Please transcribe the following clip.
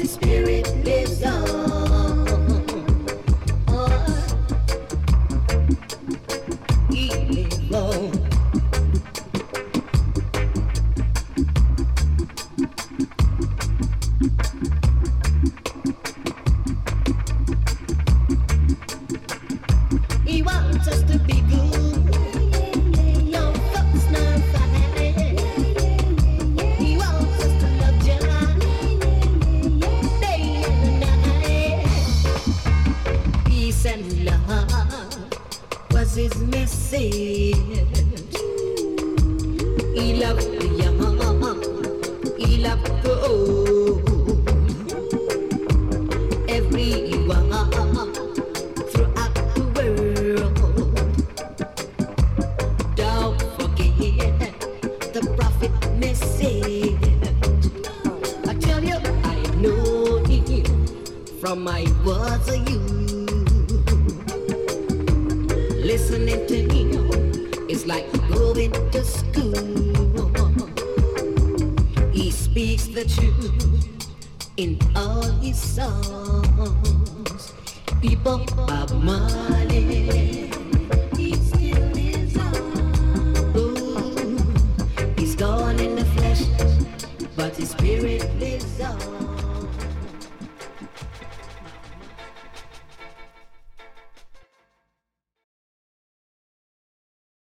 the spirit lives on. Oh. was his message. He loved the young, he loved the old. Everyone throughout the world. Don't forget the prophet message. I tell you, I know him from my words of youth listening to him is like going to school. He speaks the truth in all his songs. People Bob Marley. He's still his. Ooh, he's gone in the flesh, but his spirit lives on.